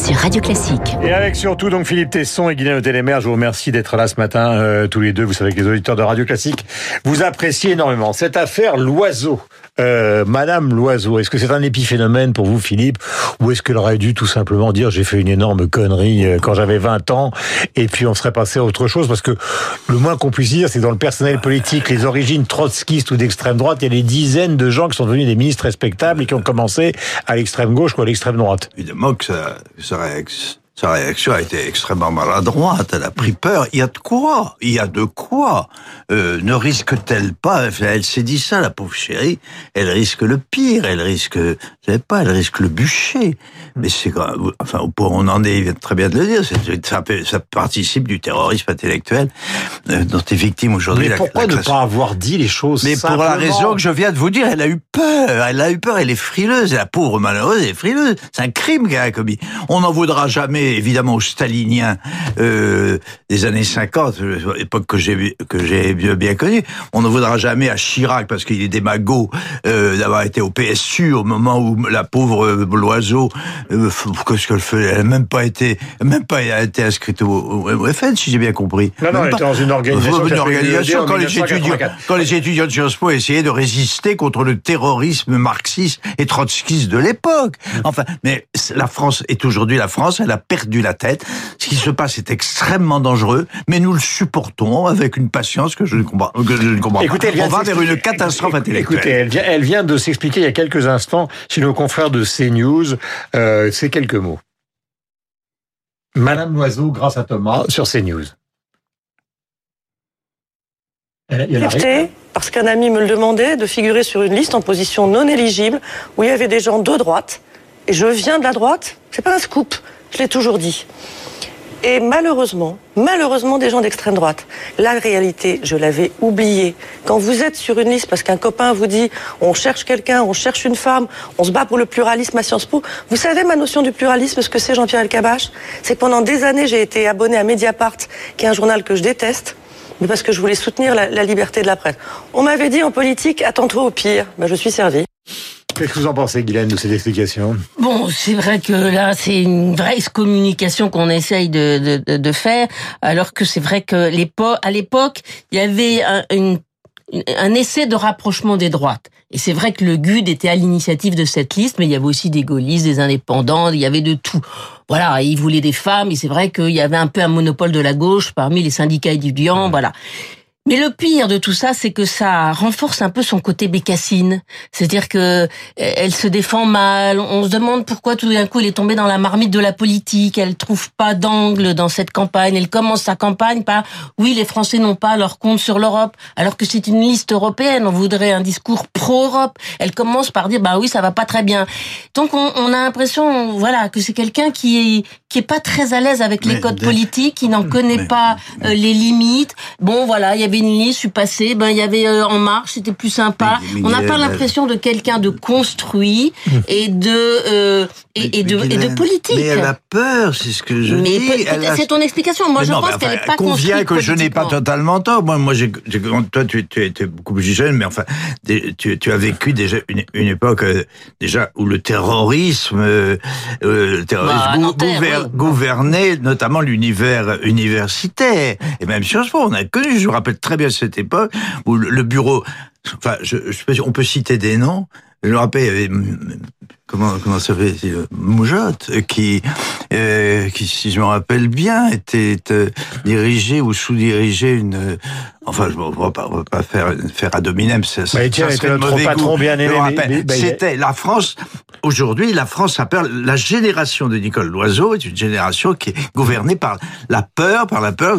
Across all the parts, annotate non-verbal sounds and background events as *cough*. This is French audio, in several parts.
sur Radio Classique. Et avec surtout donc Philippe Tesson et Guillaume Télémer, je vous remercie d'être là ce matin euh, tous les deux. Vous savez que les auditeurs de Radio Classique vous appréciez énormément. Cette affaire Loiseau, euh, Madame Loiseau, est-ce que c'est un épiphénomène pour vous Philippe? Ou est-ce qu'elle aurait dû tout simplement dire j'ai fait une énorme connerie euh, quand j'avais 20 ans et puis on serait passé à autre chose? Parce que le moins qu'on puisse dire c'est dans le personnel politique, les origines trotskistes ou d'extrême droite, il y a des dizaines de gens qui sont devenus des ministres respectables et qui ont commencé à l'extrême gauche ou à l'extrême droite. Évidemment que ça, sa, réaction, sa réaction a été extrêmement maladroite. Elle a pris peur. Il y a de quoi? Il y a de quoi? Euh, Ne risque-t-elle pas? Elle s'est dit ça, la pauvre chérie. Elle risque le pire. Elle risque, je sais pas, elle risque le bûcher. Mais c'est enfin, on en est, très bien de le dire. Ça, ça participe du terrorisme intellectuel euh, dont est victime aujourd'hui. Mais pourquoi ne pas avoir dit les choses Mais pour la raison que je viens de vous dire, elle a eu peur. Elle a eu peur. Elle est frileuse. La pauvre malheureuse est frileuse. C'est un crime qu'elle a commis. On n'en voudra jamais, évidemment, aux staliniens euh, des années 50, époque que j'ai que j'ai bien, connue. On n'en voudra jamais à Chirac parce qu'il est démago euh, d'avoir été au PSU au moment où la pauvre euh, Loiseau euh, qu'est-ce qu'elle fait? Elle n'a même pas été, même pas été inscrite au, au FN, si j'ai bien compris. Non, non, elle était dans une organisation. Une organisation quand, les étudiants, quand les étudiants de Sciences Po essayaient de résister contre le terrorisme marxiste et trotskiste de l'époque. Enfin, mais la France est aujourd'hui la France, elle a perdu la tête. Ce qui se passe est extrêmement dangereux, mais nous le supportons avec une patience que je ne comprends, que je ne comprends Écoutez, pas. On va vers une catastrophe intellectuelle. Écoutez, elle vient, elle vient de s'expliquer il y a quelques instants chez nos confrères de CNews. Euh, ces quelques mots. Madame Loiseau, grâce à Thomas, sur CNews. parce qu'un ami me le demandait, de figurer sur une liste en position non éligible où il y avait des gens de droite. Et je viens de la droite, c'est pas un scoop, je l'ai toujours dit et malheureusement, malheureusement des gens d'extrême droite. La réalité, je l'avais oubliée. Quand vous êtes sur une liste parce qu'un copain vous dit on cherche quelqu'un, on cherche une femme, on se bat pour le pluralisme à Sciences Po, vous savez ma notion du pluralisme, ce que c'est Jean-Pierre Elkabach? C'est que pendant des années, j'ai été abonné à Mediapart, qui est un journal que je déteste, mais parce que je voulais soutenir la, liberté de la presse. On m'avait dit en politique, attends-toi au pire. Ben, je suis servi. Qu'est-ce que vous en pensez, Guylaine, de cette explication? Bon, c'est vrai que là, c'est une vraie communication qu'on essaye de, de, de, faire, alors que c'est vrai que à l'époque, il y avait un, une, un essai de rapprochement des droites. Et c'est vrai que le GUD était à l'initiative de cette liste, mais il y avait aussi des gaullistes, des indépendants, il y avait de tout. Voilà, ils voulaient des femmes, et c'est vrai qu'il y avait un peu un monopole de la gauche parmi les syndicats étudiants, voilà. Mais le pire de tout ça, c'est que ça renforce un peu son côté bécassine. C'est-à-dire que euh, elle se défend mal. On se demande pourquoi tout d'un coup elle est tombée dans la marmite de la politique. Elle trouve pas d'angle dans cette campagne. Elle commence sa campagne par oui, les Français n'ont pas leur compte sur l'Europe, alors que c'est une liste européenne. On voudrait un discours pro-Europe. Elle commence par dire bah oui, ça va pas très bien. Donc on, on a l'impression, voilà, que c'est quelqu'un qui est qui est pas très à l'aise avec les codes politiques, qui n'en *laughs* connaît pas euh, les limites. Bon, voilà, il y avait liste, je suis passé, ben il y avait euh, En Marche, c'était plus sympa. On n'a pas l'impression de quelqu'un de construit *laughs* et de euh, et, de, et de politique. Mais elle a peur, c'est ce que je mais dis. C'est ton explication. Moi, je pense qu'elle n'est pas convient que je n'ai pas totalement tort. Moi, moi, j'ai, toi, tu, tu étais beaucoup plus jeune, mais enfin, tu, tu as vécu déjà une, une époque déjà où le terrorisme, le terrorisme bah, gouverner notamment l'univers universitaire et même Sciences Po. On a connu, je me rappelle très bien cette époque où le bureau, enfin, je, je, on peut citer des noms. Je me rappelle, il y avait comment comment ça fait Moujotte qui euh, qui si je me rappelle bien était euh, dirigé ou sous-dirigé une enfin je ne vais pas, pas faire faire ad hominem ça, ça, ça serait mauvais patron bien aimé c'était la France. Aujourd'hui la France s'appelle la génération de Nicole Loiseau est une génération qui est gouvernée par la peur par la peur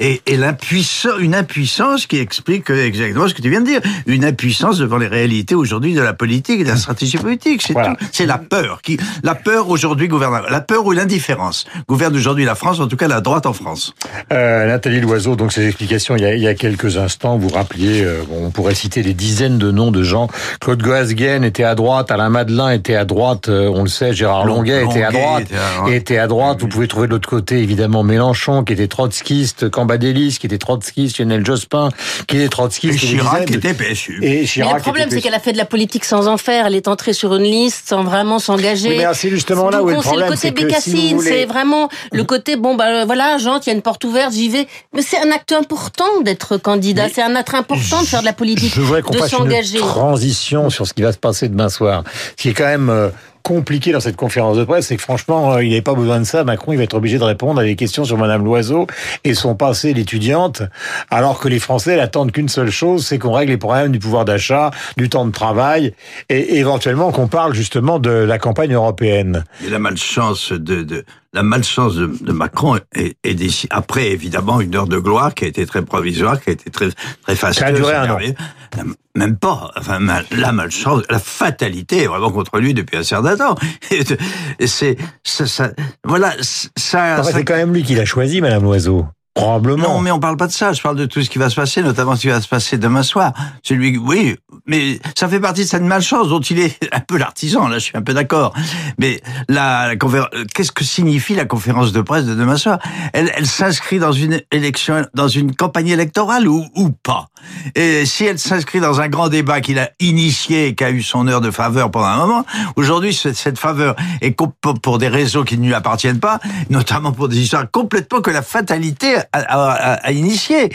et, et l'impuissance une impuissance qui explique exactement ce que tu viens de dire. Une impuissance devant les réalités aujourd'hui de la politique et de la stratégie politique c'est tout. C'est la peur qui, la peur aujourd'hui gouverne, la peur ou l'indifférence gouverne aujourd'hui la France, en tout cas la droite en France. Euh, Nathalie Loiseau, donc ces explications il y a, il y y a quelques instants, vous rappeliez, euh, on pourrait citer des dizaines de noms de gens. Claude Goasguen était à droite, Alain Madelin était à droite, euh, on le sait, Gérard Longuet, était à Longuet droite, était à droite. était à droite. Vous pouvez trouver de l'autre côté, évidemment, Mélenchon, qui était trotskiste, Cambadélis, qui était trotskiste, Lionel Jospin, qui était trotskiste. Et Chirac de- était PSU. Et Mais le problème, c'est qu'elle a fait de la politique sans en faire. Elle est entrée sur une liste sans vraiment s'engager. Oui, c'est justement là où est le coup, c'est problème, le côté si bécassine, voulez- c'est vraiment le côté bon bah euh, voilà, Jean, il y a une porte ouverte, j'y vais. Mais c'est un acte important d'être candidat, c'est un acte important de faire de la politique, Je voudrais qu'on de fasse une s'engager. transition sur ce qui va se passer demain soir. Ce qui est quand même euh, compliqué dans cette conférence de presse, c'est que franchement, euh, il n'avait pas besoin de ça. Macron, il va être obligé de répondre à des questions sur Madame Loiseau et son passé d'étudiante, alors que les Français n'attendent qu'une seule chose, c'est qu'on règle les problèmes du pouvoir d'achat, du temps de travail, et éventuellement qu'on parle justement de la campagne européenne. Et la malchance de, de la malchance de, de Macron est, est déci- après évidemment une heure de gloire qui a été très provisoire, qui a été très très facile. Ça a duré un an. Même pas. Enfin, la malchance, la fatalité est vraiment contre lui depuis un certain temps. *laughs* C'est ça, ça- voilà ça. Enfin, ça- c'est quand même lui qui l'a choisi, Madame Loiseau. Probablement. non, mais on parle pas de ça. Je parle de tout ce qui va se passer, notamment ce qui va se passer demain soir. Celui, oui, mais ça fait partie de cette malchance dont il est *laughs* un peu l'artisan. Là, je suis un peu d'accord. Mais la, la qu'est-ce que signifie la conférence de presse de demain soir? Elle, elle s'inscrit dans une élection, dans une campagne électorale ou, ou pas? Et si elle s'inscrit dans un grand débat qu'il a initié, et qui a eu son heure de faveur pendant un moment, aujourd'hui, cette, faveur est pour des réseaux qui ne lui appartiennent pas, notamment pour des histoires complètement que la fatalité a, a- initié.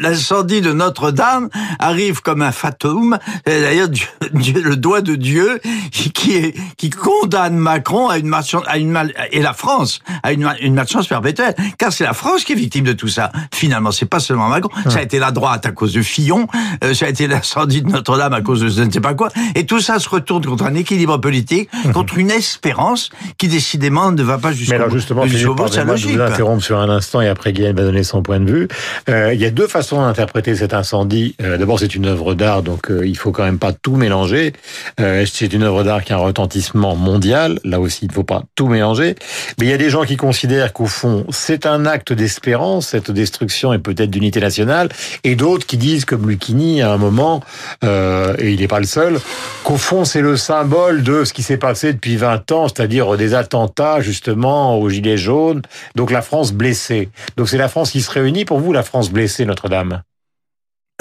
L'incendie de Notre-Dame arrive comme un fatum. D'ailleurs, le doigt de Dieu qui, condamne Macron à une malchance, mal, et la France à une, mal- une malchance perpétuelle. Car c'est la France qui est victime de tout ça. Finalement, c'est pas seulement Macron. Été la droite à cause de Fillon. euh, ça a été l'incendie de Notre-Dame à cause de je ne sais pas quoi. Et tout ça se retourne contre un équilibre politique, contre une espérance qui décidément ne va pas Mais jusqu'au alors justement, jusqu'au Philippe, bout logique. vous interrompre sur un instant et après Guillaume va donner son point de vue. Euh, il y a deux façons d'interpréter cet incendie. Euh, D'abord, c'est une œuvre d'art, donc euh, il faut quand même pas tout mélanger. Euh, c'est une œuvre d'art qui a un retentissement mondial? Là aussi, il ne faut pas tout mélanger. Mais il y a des gens qui considèrent qu'au fond, c'est un acte d'espérance, cette destruction et peut-être d'unité nationale, et d'autres qui disent, comme Lucchini à un moment, euh, et il n'est pas le seul, qu'au fond, c'est le symbole de ce qui s'est passé depuis 20 ans, c'est-à-dire des attentats justement aux Gilets jaunes, donc la France blessée. Donc c'est la France qui se réunit pour vous, la France blessée, Notre-Dame?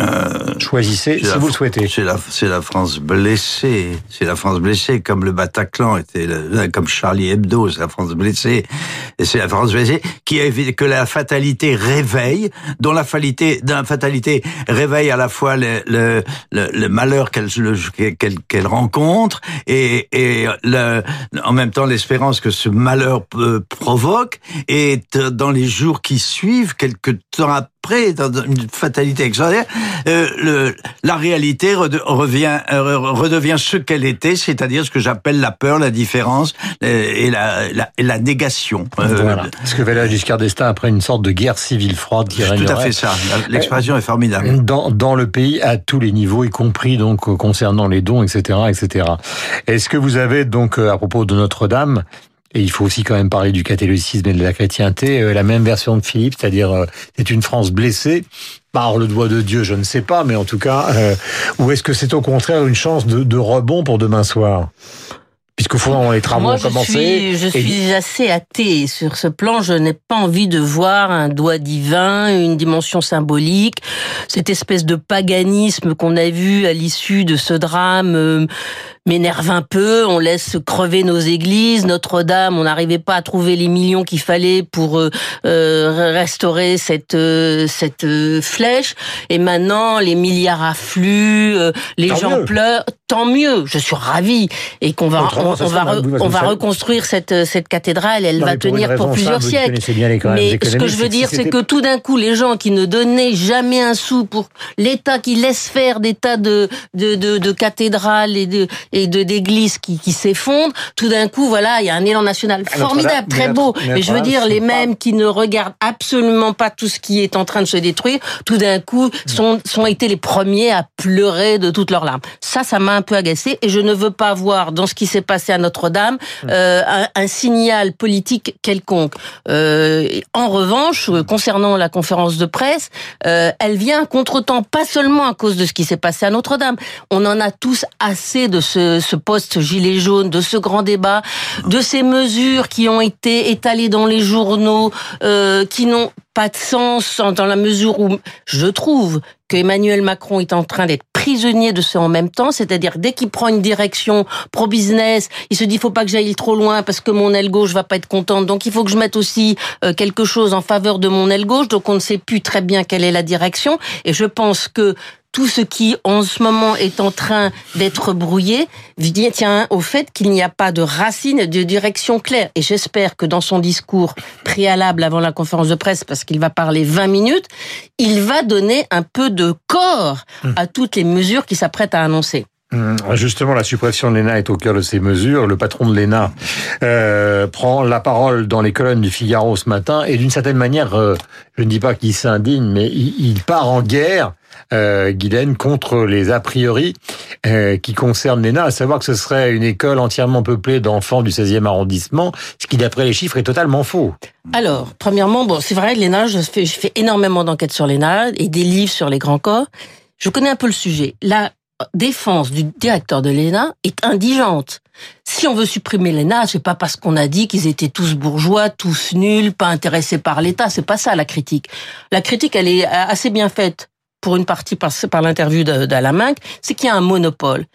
Euh, Choisissez, si la vous le souhaitez. C'est la, c'est la France blessée. C'est la France blessée, comme le Bataclan était, le- comme Charlie Hebdo, c'est la France blessée. Et c'est la France blessée qui que la fatalité réveille, dont la fatalité, dont la fatalité réveille à la fois le, le, le, malheur qu'elle, le- qu'elle, qu'elle rencontre et, et le, en même temps l'espérance que ce malheur peut- provoque. Et euh, dans les jours qui suivent, quelques temps après, dans une fatalité extraordinaire, euh, le, la réalité rede- revient, euh, redevient ce qu'elle était, c'est-à-dire ce que j'appelle la peur, la différence euh, et la, la, et la négation. Euh, Voilà. Ce que Valéry Giscard d'Estaing après une sorte de guerre civile froide qui c'est tout à fait ça. L'expression est formidable. dans, dans le pays à tous les niveaux, y compris donc euh, concernant les dons, etc., etc. Est-ce que vous avez donc euh, à propos de Notre-Dame et il faut aussi quand même parler du catholicisme et de la chrétienté, euh, la même version de Philippe, c'est-à-dire euh, c'est une France blessée par le doigt de Dieu, je ne sais pas, mais en tout cas, euh, ou est-ce que c'est au contraire une chance de, de rebond pour demain soir? Puisqu'au fond, les travaux Moi, ont je commencé. suis, je et- suis assez athée sur ce plan. Je n'ai pas envie de voir un doigt divin, une dimension symbolique. Cette espèce de paganisme qu'on a vu à l'issue de ce drame euh, m'énerve un peu. On laisse crever nos églises. Notre-Dame, on n'arrivait pas à trouver les millions qu'il fallait pour euh, euh, restaurer cette euh, cette euh, flèche. Et maintenant, les milliards affluent, euh, les Tant gens mieux. pleurent. Tant mieux. Je suis ravie et qu'on va on, va re- on va reconstruire cette cette cathédrale. Elle Non, va pour tenir pour plusieurs simple, siècles. bien quand Mais ce que je veux dire, c'est que tout d'un coup, les gens qui ne donnaient jamais un sou pour l'État qui laisse faire des tas de de, de, de cathédrales et de et de d'églises qui, qui s'effondrent, tout d'un coup, voilà, il y a un élan national Ah, formidable, très beau. Mais je veux dire, les mêmes qui ne regardent absolument pas tout ce qui est en train de se détruire, tout d'un coup, sont, sont été les premiers à pleurer de toutes leurs larmes. Ça, ça m'a un peu agacé et je ne veux pas voir dans ce qui s'est passé à Notre-Dame euh, un, un signal politique quelconque. Euh, en revanche, euh, concernant la conférence de presse, euh, elle vient contre-temps, pas seulement à cause de ce qui s'est passé à Notre-Dame. On en a tous assez de ce, ce poste gilet jaune, de ce grand débat, de ces mesures qui ont été étalées dans les journaux, euh, qui n'ont pas de sens en- dans la mesure où je trouve que Emmanuel Macron est en train d'être prisonnier de ce en même temps, c'est-à-dire dès qu'il prend une direction pro-business, il se dit faut pas que j'aille trop loin parce que mon aile gauche va pas être contente, donc il faut que je mette aussi euh, quelque chose en faveur de mon aile gauche, donc on ne sait plus très bien quelle est la direction, et je pense que tout ce qui en ce moment est en train d'être brouillé vient- tient au fait qu'il n'y a pas de racine et de direction claire. Et j'espère que dans son discours préalable avant la conférence de presse, parce qu'il va parler 20 minutes, il va donner un peu de corps à toutes les mesures qu'il s'apprête à annoncer. Hum, Justement, la suppression de l'ENA est au cœur de ces mesures. Le patron de l'ENA euh, prend la parole dans les colonnes du Figaro ce matin et d'une certaine manière, euh, je ne dis pas qu'il s'indigne, mais il, part en guerre, euh, Guylaine, contre les a priori euh, qui concernent l'ENA, à savoir que ce serait une école entièrement peuplée d'enfants du 16e arrondissement, ce qui, d'après les chiffres, est totalement faux. Alors, premièrement, bon, c'est vrai, l'ENA, je fais, je fais énormément d'enquêtes sur l'ENA et des livres sur les grands corps. Je connais un peu le sujet. La défense du directeur de l'ENA est indigente. Si on veut supprimer l'ENA, c'est pas parce qu'on a dit qu'ils étaient tous bourgeois, tous nuls, pas intéressés par l'État. C'est pas ça la critique. La critique, elle est assez bien faite pour une partie par, par l'interview d'Alaminck, c'est qu'il y a un monopole.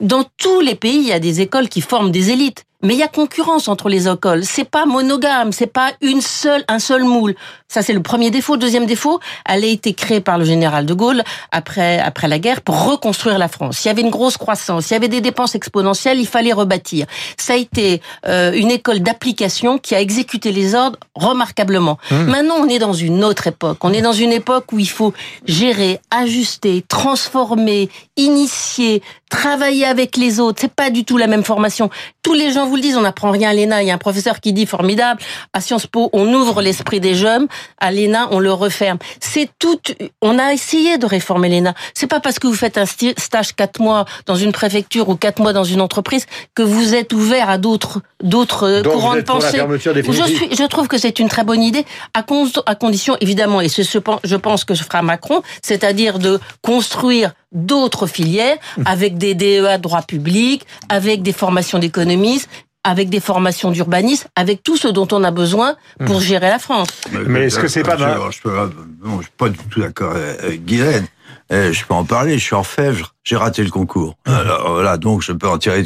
Dans tous les pays, il y a des écoles qui forment des élites. Mais il y a concurrence entre les écoles. C'est pas monogame, c'est pas une seule, un seul moule. Ça, c'est le premier défaut. Deuxième défaut, elle a été créée par le général de Gaulle après, après la guerre pour reconstruire la France. Il y avait une grosse croissance, il y avait des dépenses exponentielles, il fallait rebâtir. Ça a été euh, une école d'application qui a exécuté les ordres remarquablement. Mmh. Maintenant, on est dans une autre époque. On est dans une époque où il faut gérer, ajuster, transformer, initier, travailler avec les autres. C'est pas du tout la même formation. Tous les gens vous le disent, on n'apprend rien à l'ENA. Il y a un professeur qui dit formidable. À Sciences Po, on ouvre l'esprit des jeunes. À l'ENA, on le referme. C'est tout. On a essayé de réformer l'ENA. C'est pas parce que vous faites un stage quatre mois dans une préfecture ou quatre mois dans une entreprise que vous êtes ouvert à d'autres d'autres courants de pensée. Je suis, je trouve que c'est une très bonne idée à, con, à condition évidemment, et c'est ce je pense que ce fera Macron, c'est-à-dire de construire d'autres filières avec des DEA de droit public, avec des formations d'économistes, avec des formations d'urbanisme, avec tout ce dont on a besoin pour gérer la France. Mais, Mais est-ce que c'est pas mal je, je suis pas du tout d'accord avec Guylaine. Eh, je peux en parler, je suis orfèvre, j'ai raté le concours. Alors voilà, donc je peux en tirer.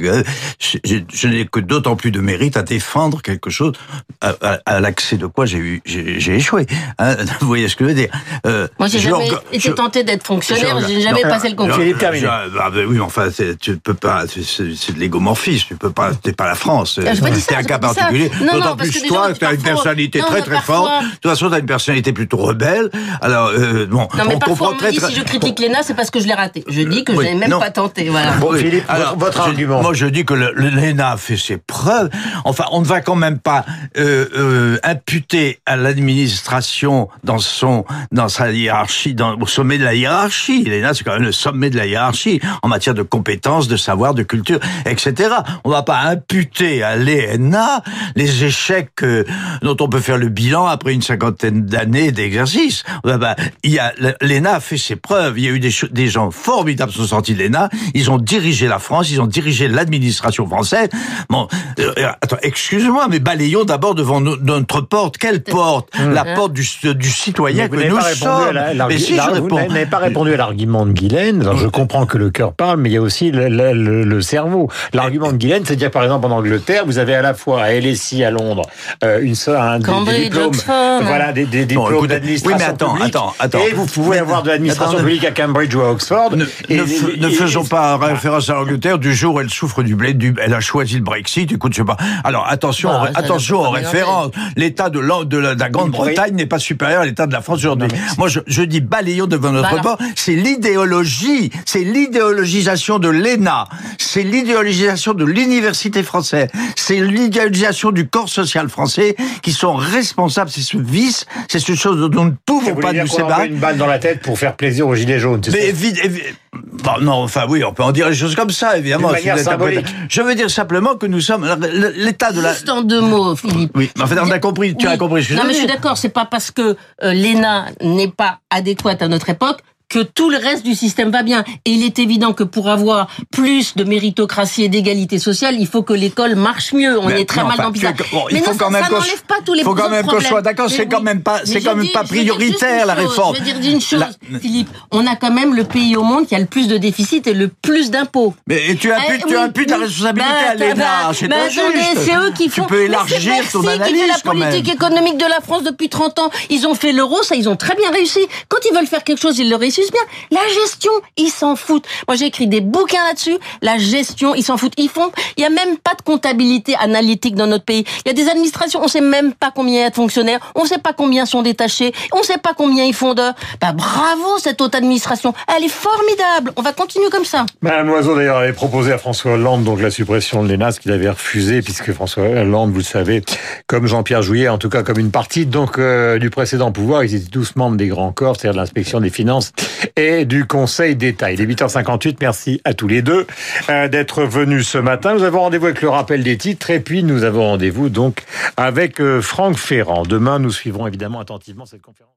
Je, je, je n'ai que d'autant plus de mérite à défendre quelque chose à, à, à l'accès de quoi j'ai eu, j'ai échoué. Hein, *laughs* vous voyez ce que je veux dire euh, Moi, j'ai jamais été tenté d'être fonctionnaire, j'ai jamais passé le concours. Philippe terminé. Ah, ben oui, enfin, tu peux pas, c'est de l'égomorphisme. Tu peux pas, t'es pas la France. T'es un cas particulier. D'autant plus toi, tu as une personnalité non, très très forte. De toute façon, tu as une personnalité plutôt rebelle. Alors euh, bon, non, mais on comprend très très. Critique l'ENA, c'est parce que je l'ai raté. Je dis que oui, je n'ai même non. pas tenté. Voilà. Bon, Philippe, Alors, votre, votre je, argument. Moi, je dis que l'ENA a fait ses preuves. Enfin, on ne va quand même pas euh, euh, imputer à l'administration dans son dans sa hiérarchie, dans, au sommet de la hiérarchie. L'ENA, c'est quand même le sommet de la hiérarchie en matière de compétences, de savoir, de culture, etc. On ne va pas imputer à l'ENA les échecs euh, dont on peut faire le bilan après une cinquantaine d'années d'exercice. Il y a l'ENA a fait ses preuves. Il y a eu des, des gens formidables qui sont sortis de l'ENA. Ils ont dirigé la France, ils ont dirigé l'administration française. Bon, euh, attends, excuse-moi, mais balayons d'abord devant no notre porte. Quelle porte? Mmh. La porte du, du citoyen mais que nous sommes. La, mais si je Vous n'avez pas répondu à l'argument de Guylaine. Alors, je comprends que le cœur parle, mais il y a aussi le, le, le cerveau. L'argument de Guylaine, c'est de dire, par exemple, en Angleterre, vous avez à la fois à LSI à Londres euh, une un, Cambridge, des, diplômes, voilà, des, des diplômes bon, d'administration Oui, mais attends, publique, attends, attends. Et vous pouvez avoir de l'administration publique catholique à Cambridge ou à Oxford. Ne, Et- ne f- et- ne et- faisons et- pas référence à l'Angleterre du jour où elle souffre du blé, du, elle a choisi le Brexit. Écoute, je sais pas. Alors attention, Bah, attention aux références. L'État de, la, de la Grande-Bretagne n'est pas supérieur à l'État de la France aujourd'hui. Moi, je, je dis balayons devant notre Voilà. bord. C'est l'idéologie, c'est l'idéologisation de l'ENA, c'est l'idéologisation de l'université française, c'est l'idéologisation du corps social français qui sont responsables. C'est ce vice, c'est ce chose dont nous ne pouvons pas dire nous séparer. une balle dans la tête pour faire plaisir aux Mais ça évi- évi- bon, non, enfin oui, on peut en dire des choses comme ça, évidemment. Manière symbolique. Je veux dire simplement que nous sommes l'état de la. Juste en deux mots, Philippe. Oui, mais en fait, on a compris. Tu as compris ce que Non, je mais je suis d'accord. C'est pas parce que euh, l'ENA n'est pas adéquate à notre époque que tout le reste du système va bien. Et il est évident que pour avoir plus de méritocratie et d'égalité sociale, il faut que l'école marche mieux. On Mais est très non, mal enfin, dans bon, il mais faut non, quand ça, même ça n'enlève pas tous les faut quand même qu'on soit d'accord, c'est quand oui. même pas- Mais c'est je quand même dis- pas prioritaire, la chose. réforme. Je veux dire une chose, La- Philippe. On a quand même le pays au monde qui a le plus de déficit et le plus d'impôts. Mais et tu imputes, Eh, tu oui, imputes la oui. responsabilité Bah, à l'ENA. bah, c'est bah, attendez, c'est eux qui font. Tu peux élargir ton analyse qui fait la politique économique de la France depuis 30 ans. Ils ont fait l'euro, ça, ils ont très bien réussi. Quand ils veulent faire quelque chose, ils le réussissent bien. La gestion, ils s'en foutent. Moi, j'ai écrit des bouquins là-dessus. La gestion, ils s'en foutent. Ils font. Il y a même pas de comptabilité analytique dans notre pays. Il y a des administrations, on sait même pas combien il y a de fonctionnaires. On sait pas combien sont détachés. On sait pas combien ils font d'heures. Bah, bravo cette haute administration. Elle est formidable. On va continuer comme ça. Madame Loiseau, d'ailleurs, avait proposé à François Hollande donc la suppression de l'ENA, ce qu'il avait refusé, puisque François Hollande, vous le savez, comme Jean-Pierre Jouyet, en tout cas comme une partie donc euh, du précédent pouvoir, ils étaient tous membres des grands corps, c'est-à-dire de l'inspection des finances et du Conseil d'État. Il est 8h58, merci à tous les deux euh, d'être venus ce matin. Nous avons rendez-vous avec le rappel des titres, et puis nous avons rendez-vous donc avec euh, Franck Ferrand. Demain, nous suivrons évidemment attentivement cette conférence.